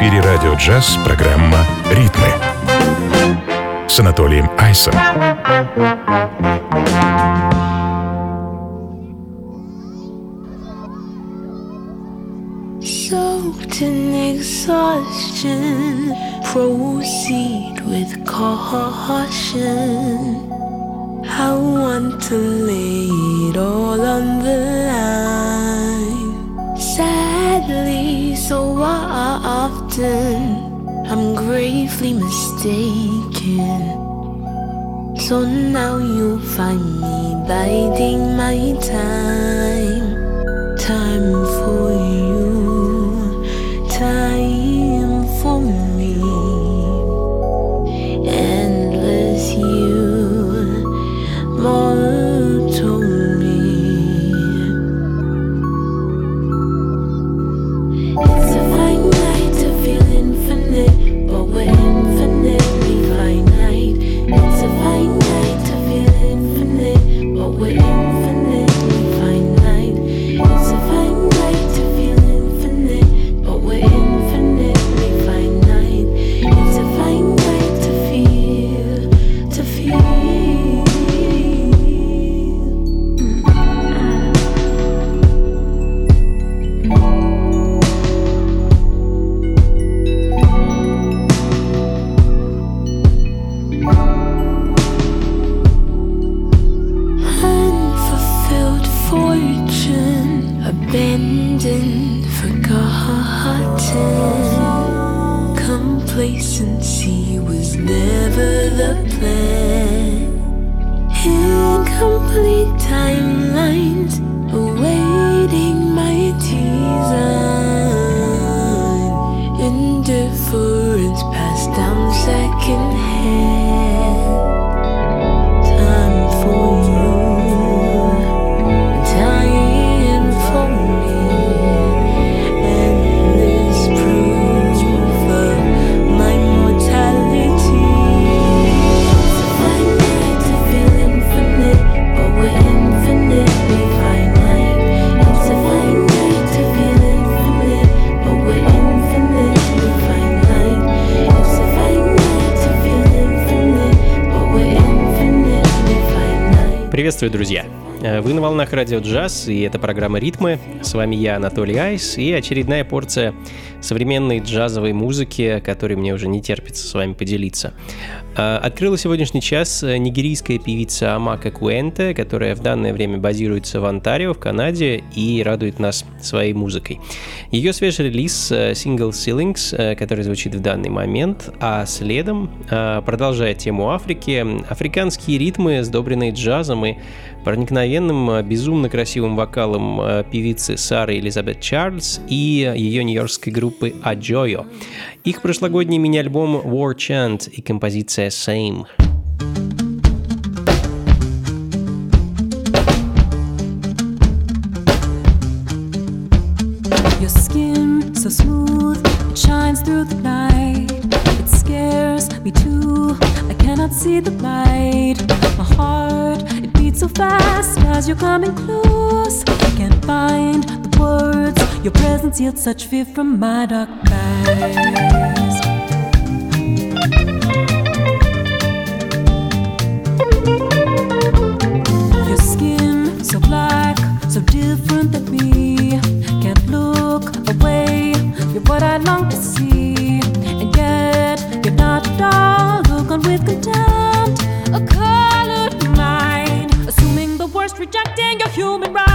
эфире радио джаз программа «Ритмы» с Анатолием Айсом. Soaked in exhaustion, proceed with caution. I want to lay it all on the line. Sadly, so often I'm gravely mistaken. So now you'll find me biding my time. Time for you, Приветствую, друзья! Э, Вы на волнах радио джаз, и это программа «Ритмы». С вами я, Анатолий Айс, и очередная порция современной джазовой музыки, которой мне уже не терпится с вами поделиться. Э, Открыла сегодняшний час э, нигерийская певица Амака Куэнте, которая в данное время базируется в Онтарио, в Канаде, и радует нас своей музыкой. Ее свежий релиз э, сингл «Ceilings», э, который звучит в данный момент, а следом, э, продолжая тему Африки, африканские ритмы, сдобренные джазом и проникновенным, э, безумно красивым вокалом э, певицы Сары Элизабет Чарльз и ее нью-йоркской группы Аджойо. Их прошлогодний мини-альбом War Chant и композиция Same. Your skin so smooth, it shines through the night. It scares me too. I cannot see the light. My heart, it beats so fast as you're coming close. I can't find the words. Your presence yields such fear from my dark eyes. So black, so different than me. Can't look away. You're what I long to see, and yet you're not at all. Look on with contempt, a colored mind, assuming the worst, rejecting your human rights.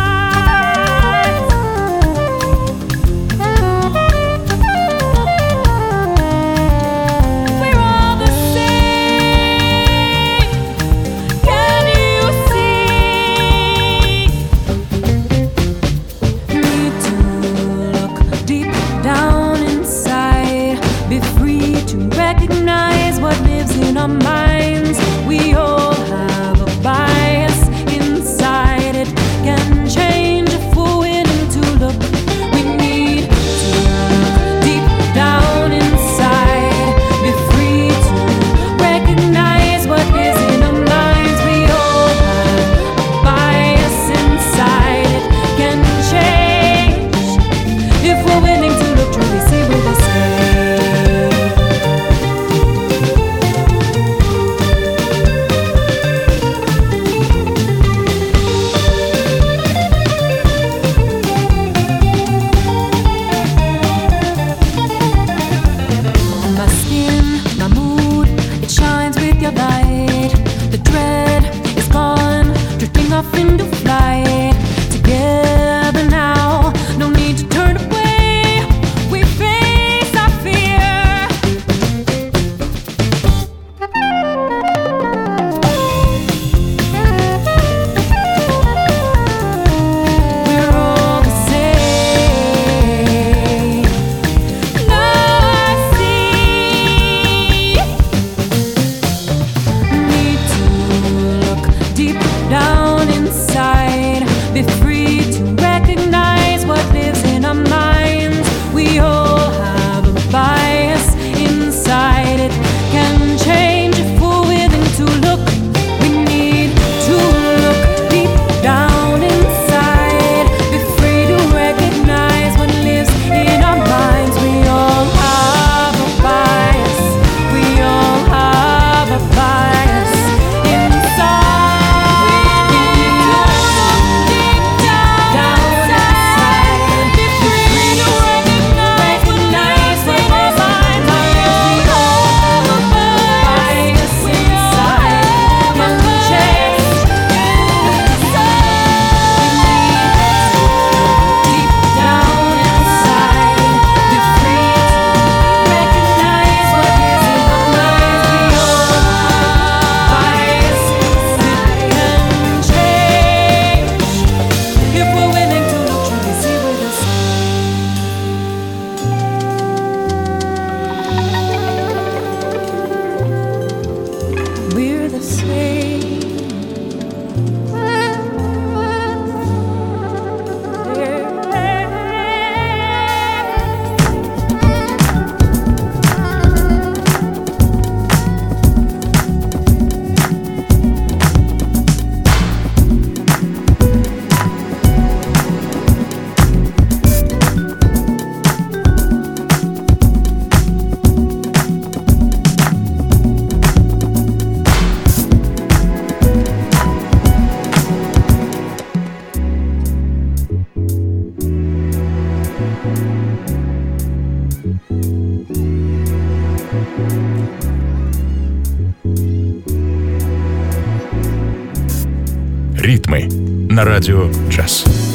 На радио джаз.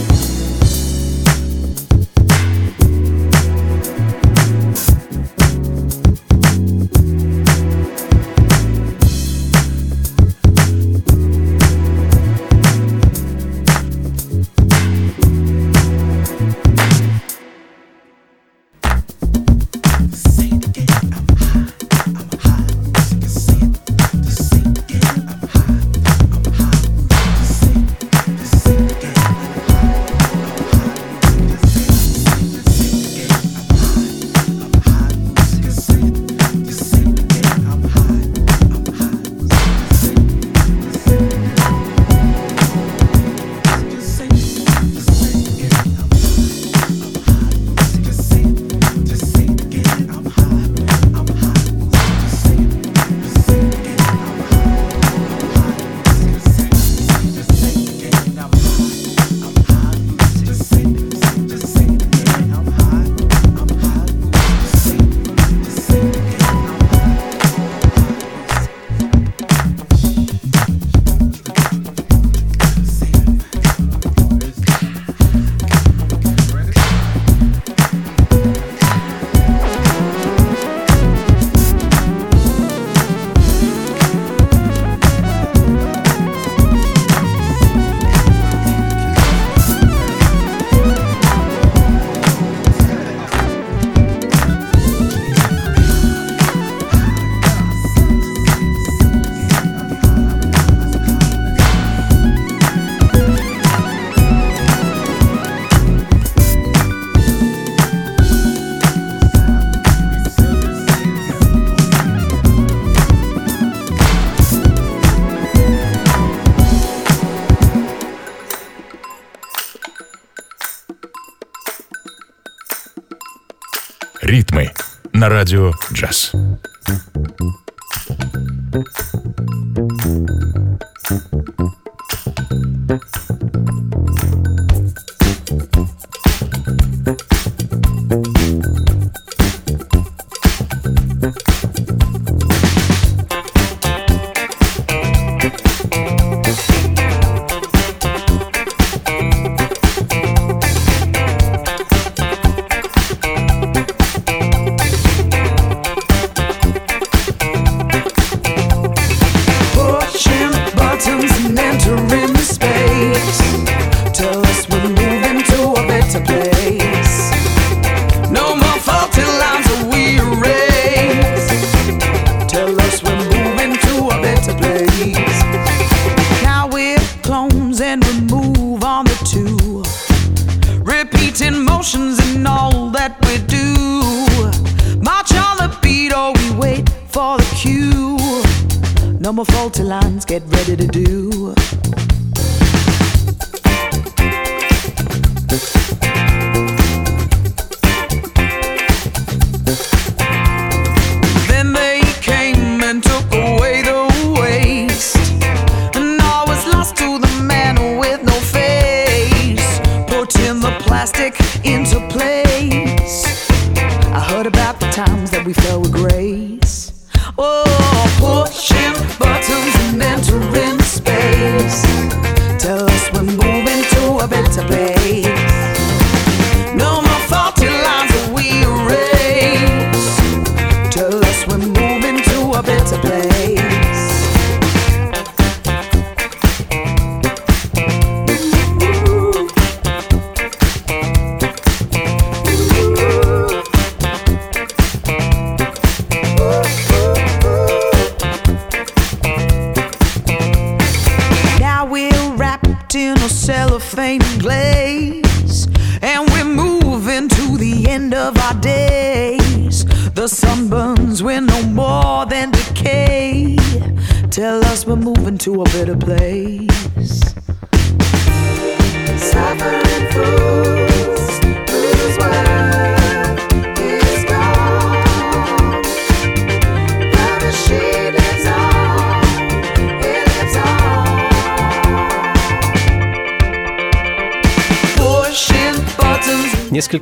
На радио джаз.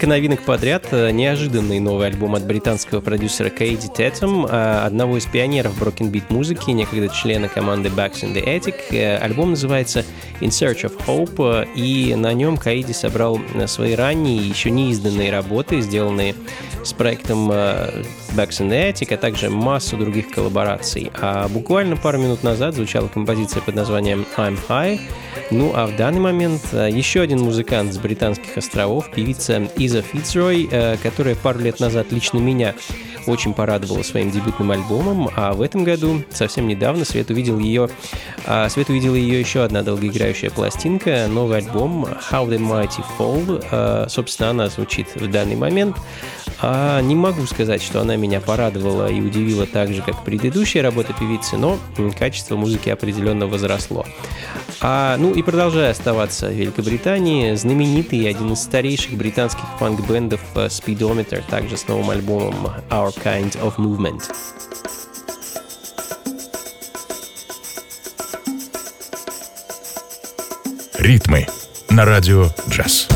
Новинок подряд. Неожиданный новый альбом от британского продюсера Кейди Тетом, одного из пионеров Broken Beat музыки, некогда члена команды Backs in the Attic. Альбом называется In Search of Hope, и на нем Каиди собрал свои ранние, еще не изданные работы, сделанные с проектом Backs in the Attic, а также массу других коллабораций. А буквально пару минут назад звучала композиция под названием I'm High. Ну а в данный момент еще один музыкант с британских островов, певица Иза Фицрой, э, которая пару лет назад лично меня очень порадовала своим дебютным альбомом, а в этом году, совсем недавно, Свет увидел ее, а, Свет увидела ее еще одна долгоиграющая пластинка, новый альбом How the Mighty Fall. А, собственно, она звучит в данный момент. А не могу сказать, что она меня порадовала и удивила так же, как предыдущая работа певицы, но качество музыки определенно возросло. А, ну и продолжая оставаться в Великобритании, знаменитый один из старейших британских фанк-бендов Speedometer, также с новым альбомом Our Kind of Movement. Ритмы на радио джаз.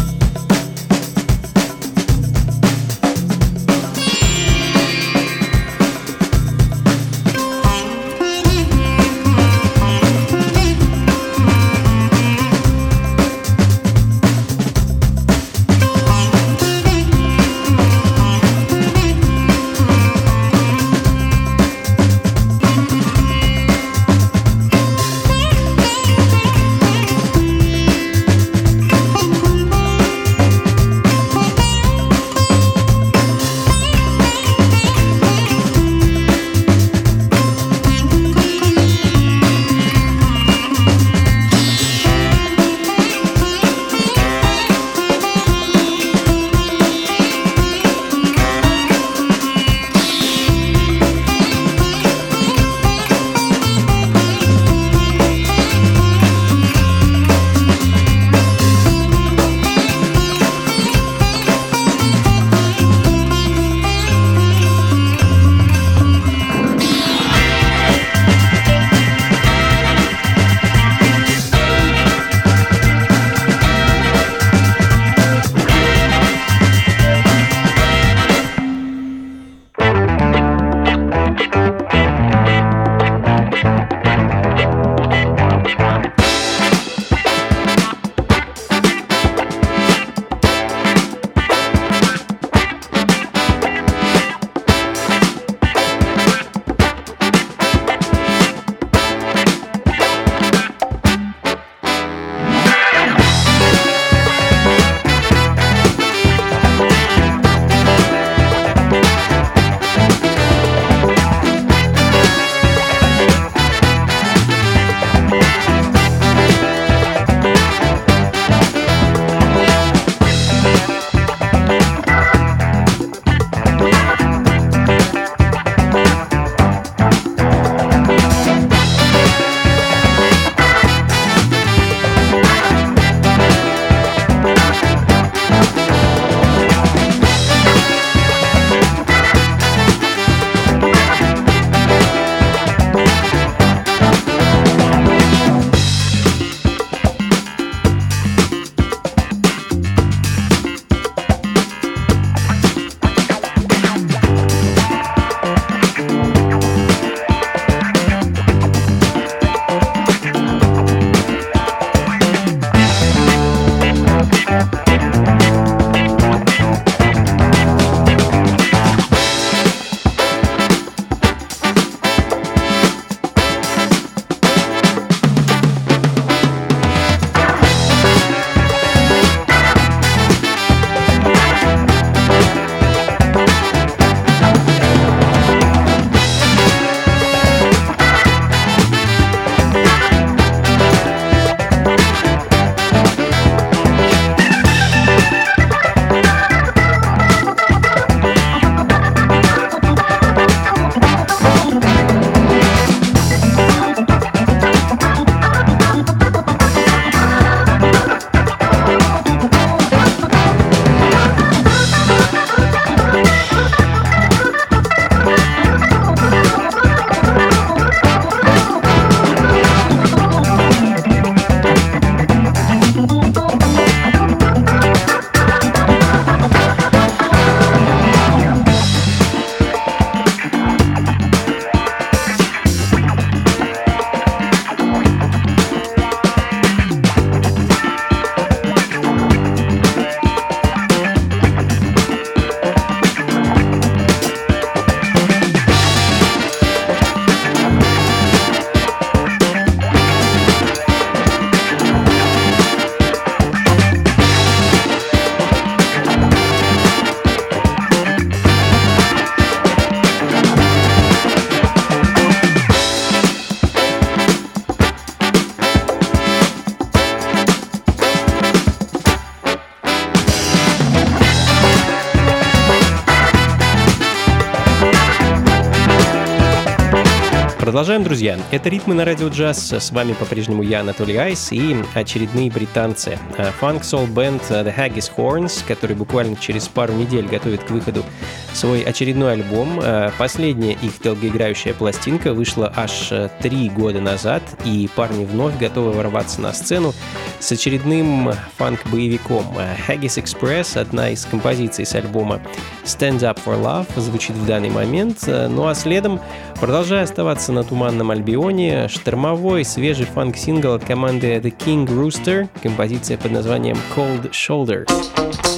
Продолжаем, друзья. Это «Ритмы на радио джаз». С вами по-прежнему я, Анатолий Айс, и очередные британцы. Фанк-сол бенд The Haggis Horns, который буквально через пару недель готовит к выходу свой очередной альбом. Э, последняя их долгоиграющая пластинка вышла аж э, три года назад, и парни вновь готовы ворваться на сцену с очередным фанк-боевиком. Haggis Express, одна из композиций с альбома Stand Up For Love, звучит в данный момент. Э, ну а следом, продолжая оставаться на Туманном Альбионе, штормовой свежий фанк-сингл от команды The King Rooster, композиция под названием Cold Shoulder.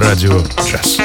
Радио джаз.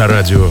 На радио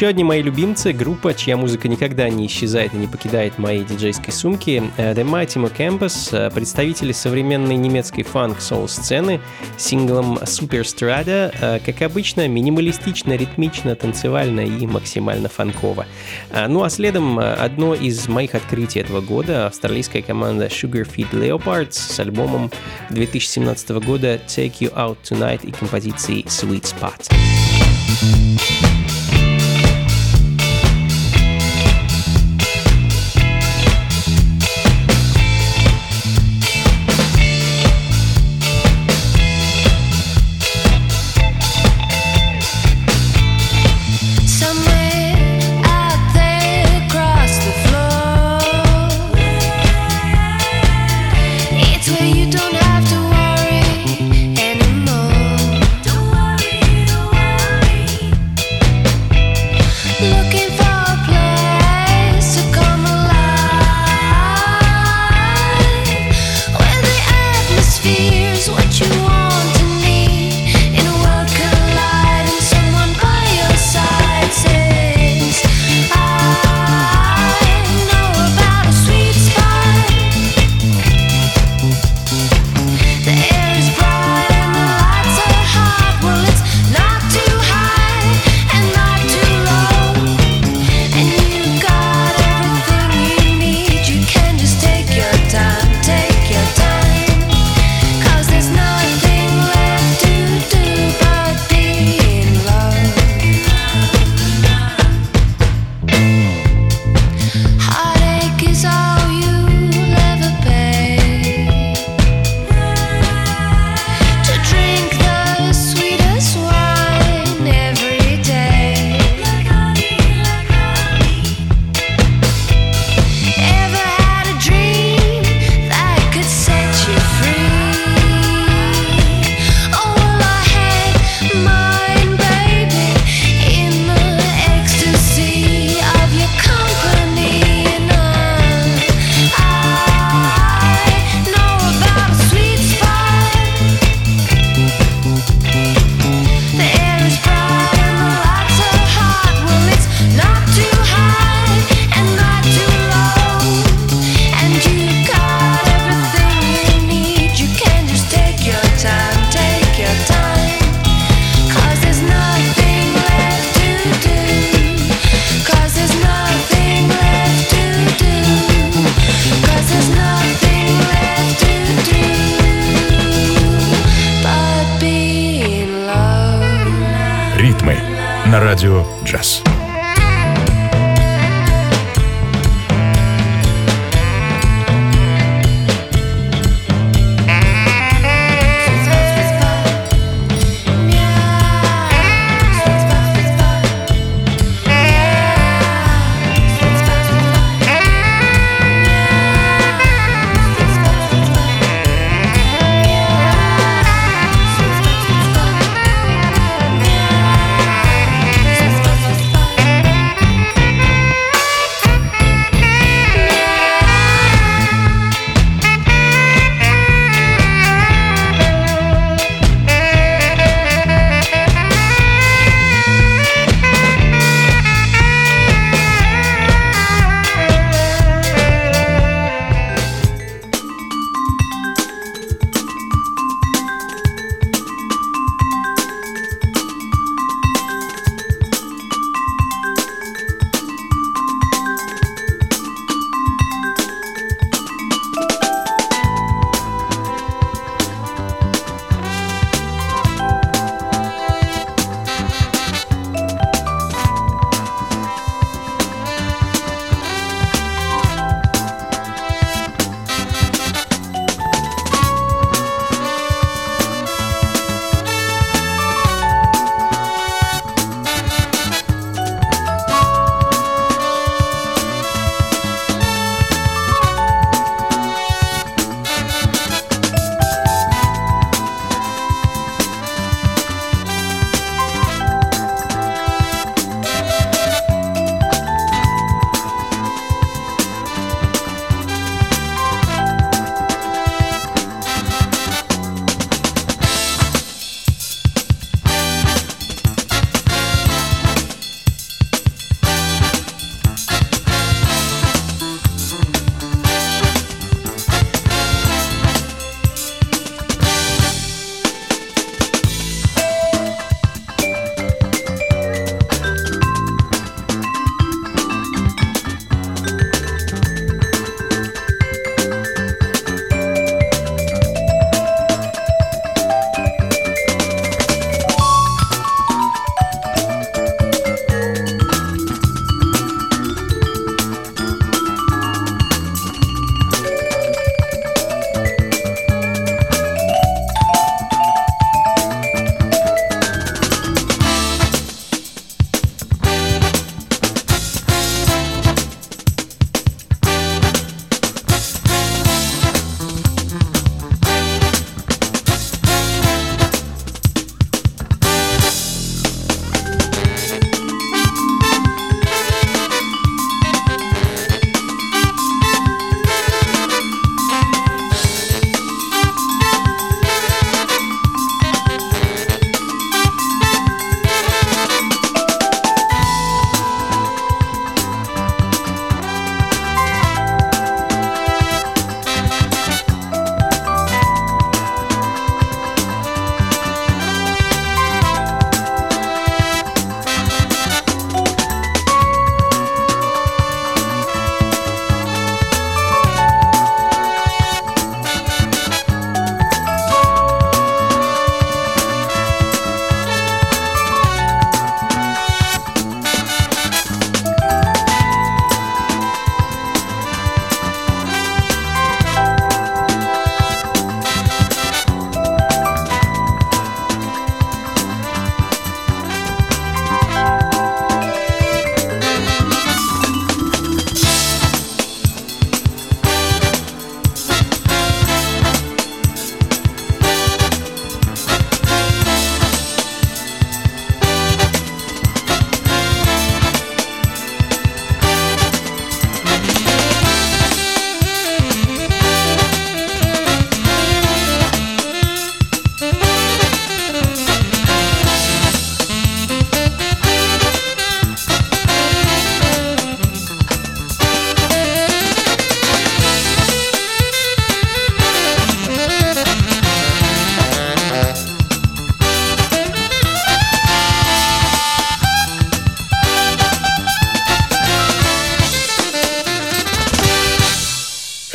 Еще одни мои любимцы, группа, чья музыка никогда не исчезает и не покидает моей диджейской сумки, э, The Mighty Campus, э, представители современной немецкой фанк-соул сцены синглом Superstrada, э, как обычно, минималистично, ритмично, танцевально и максимально фанково. Ну а следом одно из моих открытий этого года, австралийская команда Sugar Feed Leopards с альбомом 2017 года Take You Out Tonight и композицией Sweet Spot. Anymore. Don't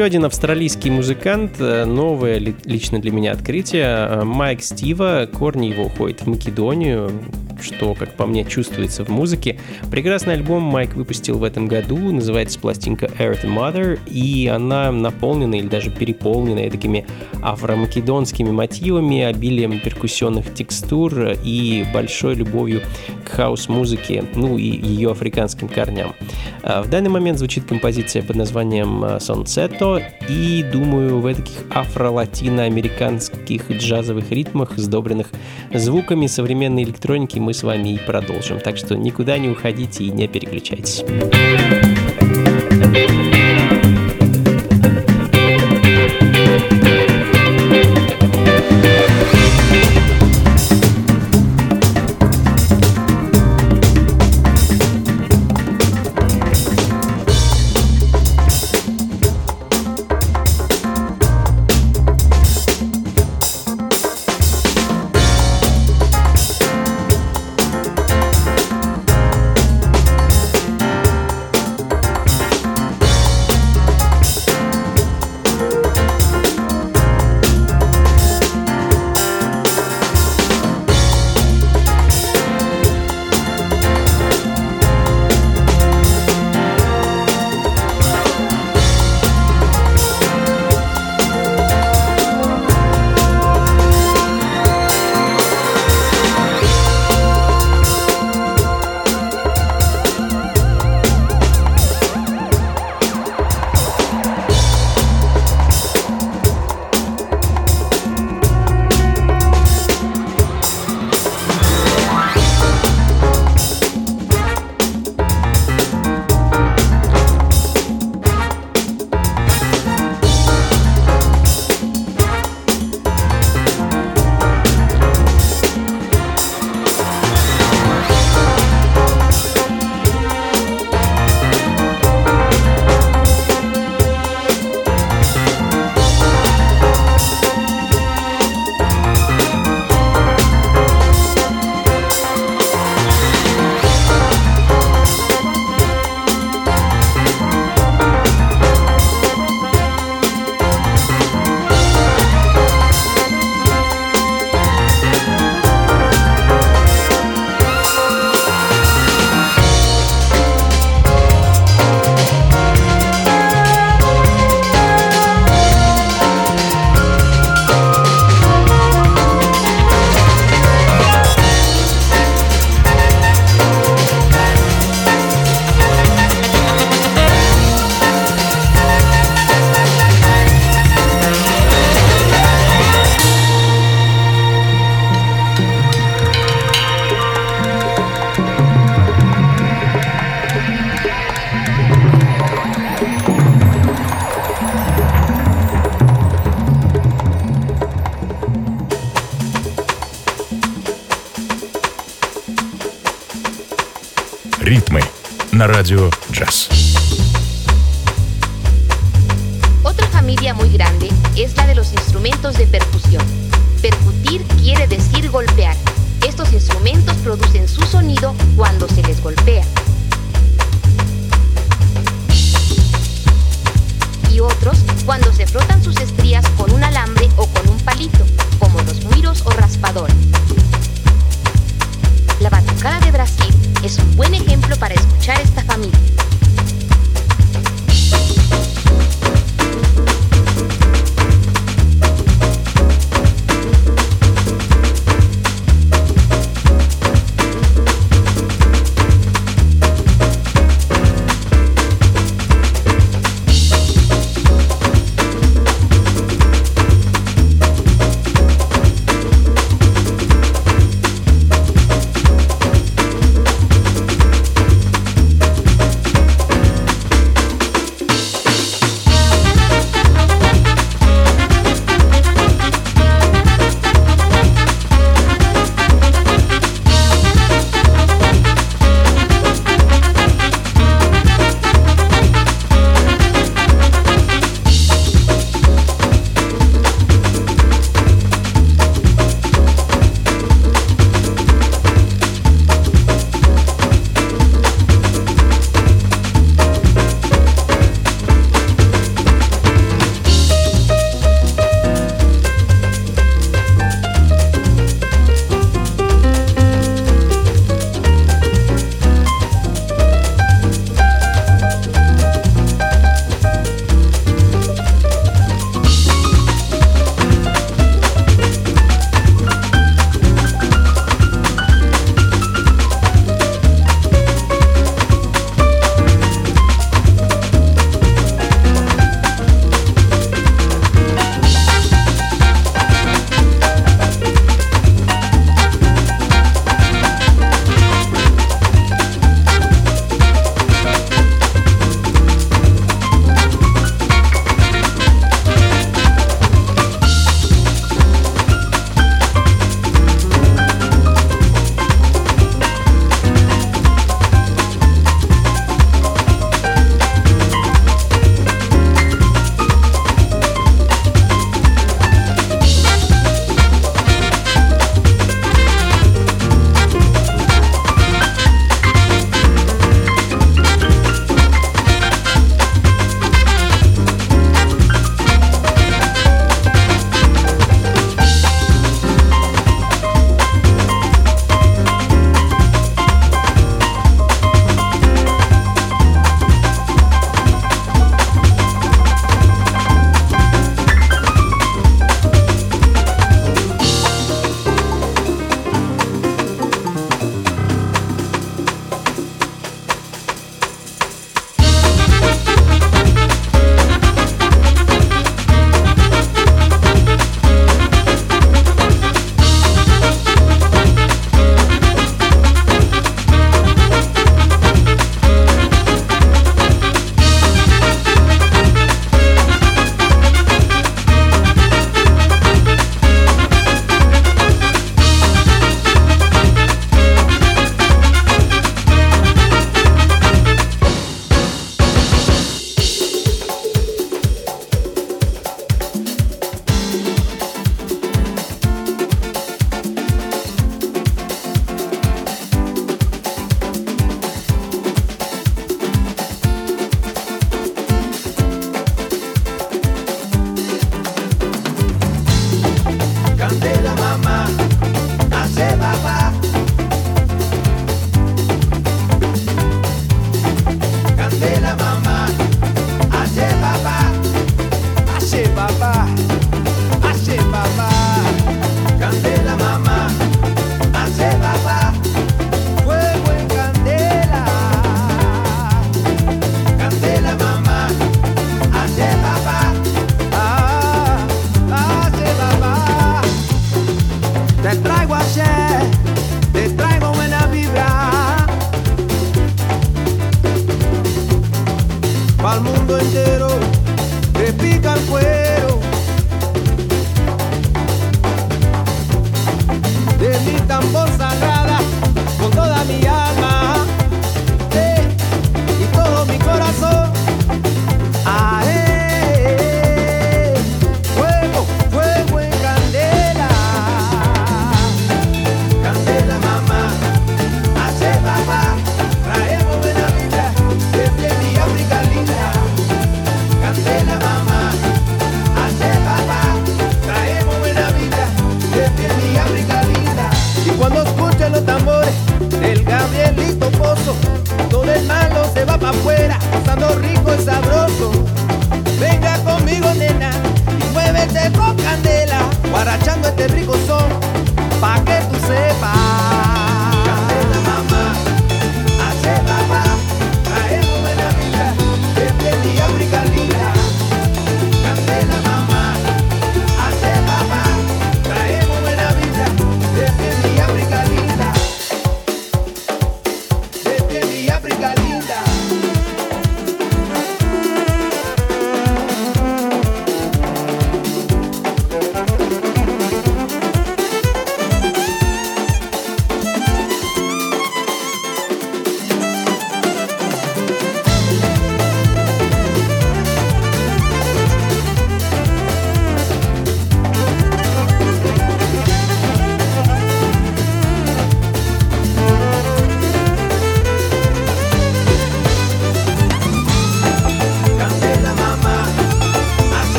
Еще один австралийский музыкант, э, новое лично для меня открытие, э, Майк Стива, корни его уходят в Македонию, что, как по мне, чувствуется в музыке. Прекрасный альбом Майк выпустил в этом году, называется пластинка Earth Mother, и она наполнена или даже переполнена такими афромакедонскими мотивами, обилием перкуссионных текстур и большой любовью к хаус-музыке, ну и ее африканским корням. А, в данный момент звучит композиция под названием Сонсетто, и думаю, в таких афро-латино-американских джазовых ритмах, сдобренных звуками современной электроники, мы с вами и продолжим. Так что никуда не уходите и не переключайтесь. на радио «Джаз». Otra familia muy grande es la de los instrumentos de percusión. Percutir quiere decir golpear. Estos instrumentos producen su sonido cuando se les golpea. Y otros cuando se frotan sus estrías con un alambre o con un palito, como los muiros o raspadores. La batucada de Brasil es un buen ejemplo para escuchar esta familia.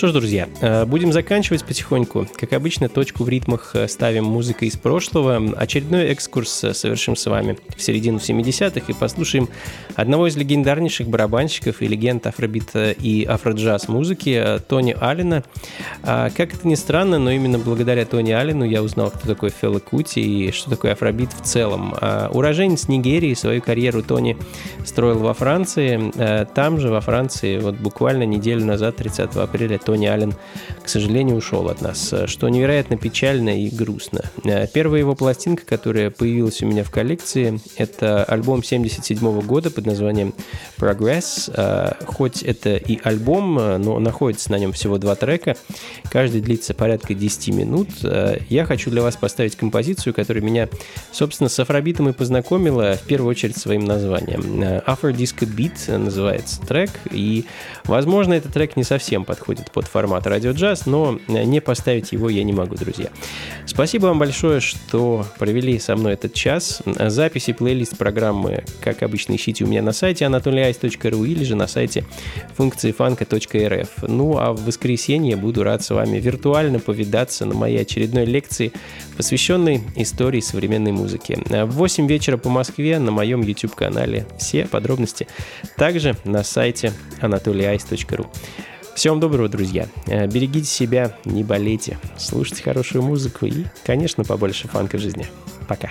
Что ж, друзья, э, будем заканчивать потихоньку. Как обычно, точку в ритмах э, ставим музыкой из прошлого. Очередной экскурс э, совершим с вами в середину 70-х и послушаем одного из легендарнейших барабанщиков и легенд афробита и афроджаз музыки Тони Аллена. А, Как это ни странно, но именно благодаря Тони Аллену я узнал, кто такой Фелла Кути и что такое афробит в целом. А, Уроженец Нигерии, свою карьеру Тони строил во Франции. Там же, во Франции, вот буквально неделю назад, 30 апреля, Тони Аллен, к сожалению, ушел от нас, э, что невероятно печально и грустно. Э, Первая его пластинка, которая появилась у меня в коллекции, это альбом 77 года под названием Progress. Э, Хоть это и альбом, но находится на нем всего два трека. Каждый длится порядка 10 минут. Я хочу для вас поставить композицию, которая меня, собственно, с афробитом и познакомила, в первую очередь, своим названием. Disco Beat называется трек, и, возможно, этот трек не совсем подходит под формат радиоджаз, но э, не поставить его я не могу, друзья. Спасибо вам большое, что провели со мной этот час. Запись и плейлист программы, как обычно, ищите у меня на сайте anatolyice.ru или же на сайте функции фанка.рф. Ну, а в воскресенье буду рад с вами виртуально повидаться на моей очередной лекции, посвященной истории современной музыки. В 8 вечера по Москве на моем YouTube-канале. Все подробности также на сайте anatolyice.ru. Всем доброго, друзья. Э, Берегите себя, не болейте, слушайте хорошую музыку и, конечно, побольше фанка в жизни. Пока.